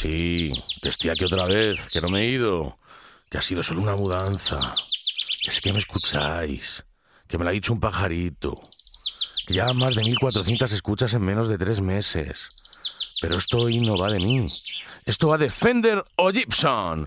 Sí, que estoy aquí otra vez, que no me he ido, que ha sido solo una mudanza, que sé que me escucháis, que me lo ha dicho un pajarito, que ya más de 1400 escuchas en menos de tres meses. Pero esto hoy no va de mí, esto va de Fender o Gibson.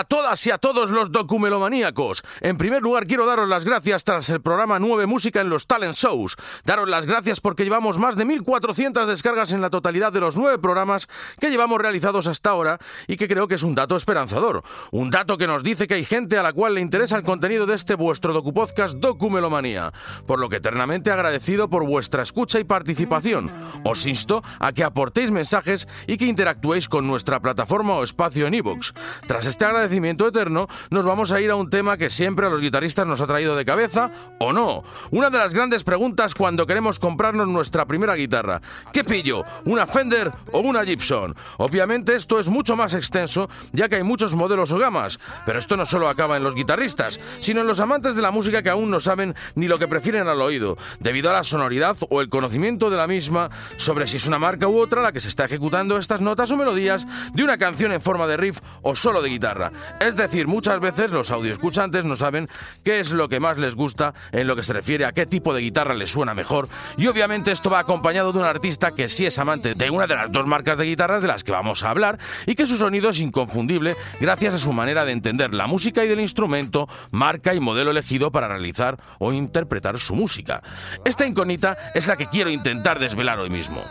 A todas y a todos los documelomaníacos. En primer lugar, quiero daros las gracias tras el programa 9 Música en los Talent Shows. Daros las gracias porque llevamos más de 1.400 descargas en la totalidad de los nueve programas que llevamos realizados hasta ahora y que creo que es un dato esperanzador. Un dato que nos dice que hay gente a la cual le interesa el contenido de este vuestro docupodcast Documelomanía. Por lo que eternamente agradecido por vuestra escucha y participación. Os insto a que aportéis mensajes y que interactuéis con nuestra plataforma o espacio en iVoox. Tras este agradecimiento eterno, nos vamos a ir a un tema que siempre a los guitarristas nos ha traído de cabeza, ¿o no? Una de las grandes preguntas cuando queremos comprarnos nuestra primera guitarra. ¿Qué pillo? ¿Una Fender o una Gibson? Obviamente esto es mucho más extenso, ya que hay muchos modelos o gamas, pero esto no solo acaba en los guitarristas, sino en los amantes de la música que aún no saben ni lo que prefieren al oído, debido a la sonoridad o el conocimiento de la misma sobre si es una marca u otra la que se está ejecutando estas notas o melodías de una canción en forma de riff o solo de guitarra. Es decir, muchas veces los audioescuchantes no saben qué es lo que más les gusta en lo que se refiere a qué tipo de guitarra les suena mejor. Y obviamente esto va acompañado de un artista que sí es amante de una de las dos marcas de guitarras de las que vamos a hablar y que su sonido es inconfundible gracias a su manera de entender la música y del instrumento, marca y modelo elegido para realizar o interpretar su música. Esta incógnita es la que quiero intentar desvelar hoy mismo.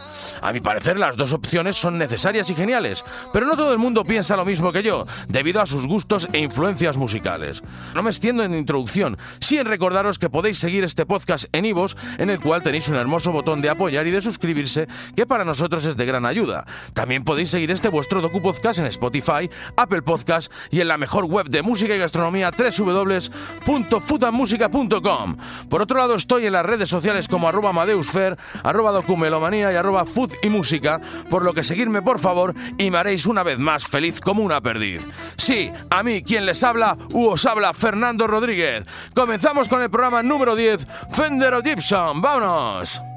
A mi parecer las dos opciones son necesarias y geniales, pero no todo el mundo piensa lo mismo que yo, debido a sus gustos e influencias musicales. No me extiendo en introducción, sí en recordaros que podéis seguir este podcast en Ivos, en el cual tenéis un hermoso botón de apoyar y de suscribirse, que para nosotros es de gran ayuda. También podéis seguir este vuestro Docu Podcast en Spotify, Apple Podcast y en la mejor web de música y gastronomía www.foodamusica.com. Por otro lado, estoy en las redes sociales como arroba Amadeusfer, arroba documelomanía y arroba food y música, por lo que seguirme por favor y me haréis una vez más feliz como una perdiz. Sí, a mí quien les habla, u os habla Fernando Rodríguez. Comenzamos con el programa número 10, Fender o Gibson. ¡Vámonos!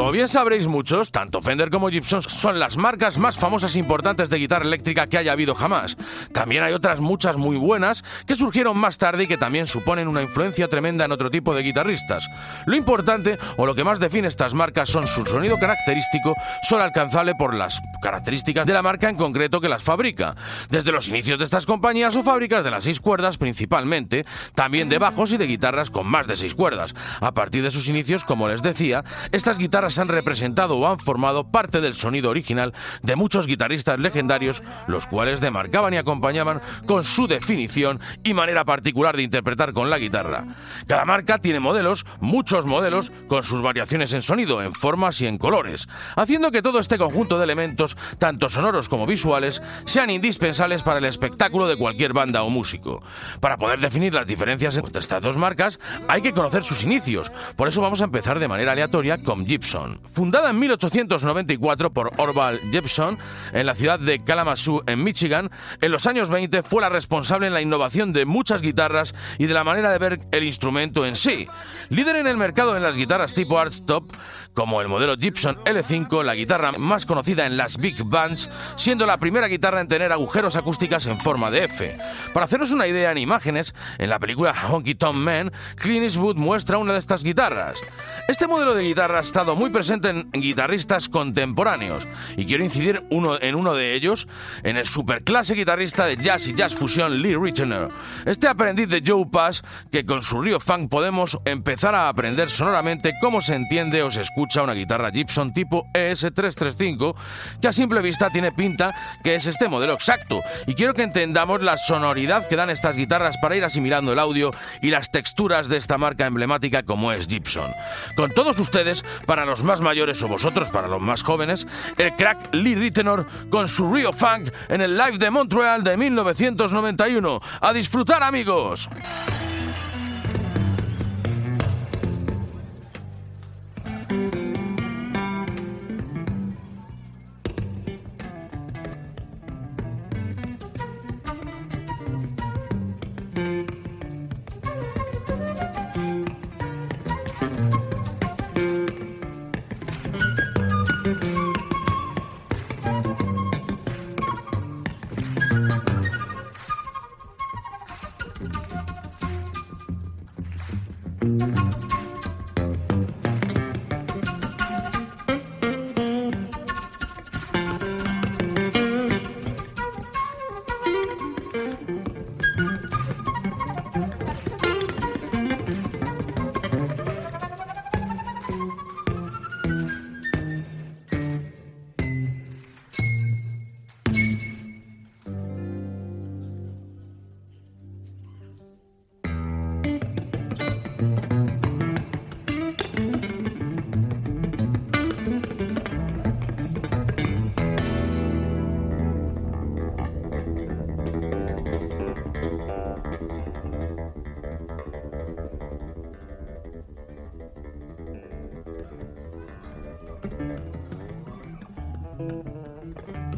Como bien sabréis muchos, tanto Fender como Gibson son las marcas más famosas e importantes de guitarra eléctrica que haya habido jamás. También hay otras muchas muy buenas que surgieron más tarde y que también suponen una influencia tremenda en otro tipo de guitarristas. Lo importante o lo que más define estas marcas son su sonido característico, solo alcanzable por las características de la marca en concreto que las fabrica. Desde los inicios de estas compañías o fábricas de las seis cuerdas principalmente, también de bajos y de guitarras con más de seis cuerdas. A partir de sus inicios, como les decía, estas guitarras han representado o han formado parte del sonido original de muchos guitarristas legendarios, los cuales demarcaban y acompañaban con su definición y manera particular de interpretar con la guitarra. Cada marca tiene modelos, muchos modelos, con sus variaciones en sonido, en formas y en colores, haciendo que todo este conjunto de elementos, tanto sonoros como visuales, sean indispensables para el espectáculo de cualquier banda o músico. Para poder definir las diferencias entre estas dos marcas, hay que conocer sus inicios, por eso vamos a empezar de manera aleatoria con Gibson Fundada en 1894 por Orval Jepson en la ciudad de Kalamazoo, en Michigan, en los años 20 fue la responsable en la innovación de muchas guitarras y de la manera de ver el instrumento en sí. Líder en el mercado en las guitarras tipo Artstop, como el modelo Gibson L5, la guitarra más conocida en las big bands, siendo la primera guitarra en tener agujeros acústicas en forma de F. Para haceros una idea en imágenes, en la película Honky Tonk Man, Clint Eastwood muestra una de estas guitarras. Este modelo de guitarra ha estado muy presente en guitarristas contemporáneos y quiero incidir uno, en uno de ellos, en el superclase guitarrista de jazz y jazz fusión Lee Ritenour. Este aprendiz de Joe Pass que con su río funk podemos empezar a aprender sonoramente cómo se entiende o se escucha una guitarra Gibson tipo ES335 que a simple vista tiene pinta que es este modelo exacto y quiero que entendamos la sonoridad que dan estas guitarras para ir asimilando el audio y las texturas de esta marca emblemática como es Gibson. Con todos ustedes, para los más mayores o vosotros para los más jóvenes, el crack Lee Ritenour con su Rio Funk en el Live de Montreal de 1991. ¡A disfrutar amigos!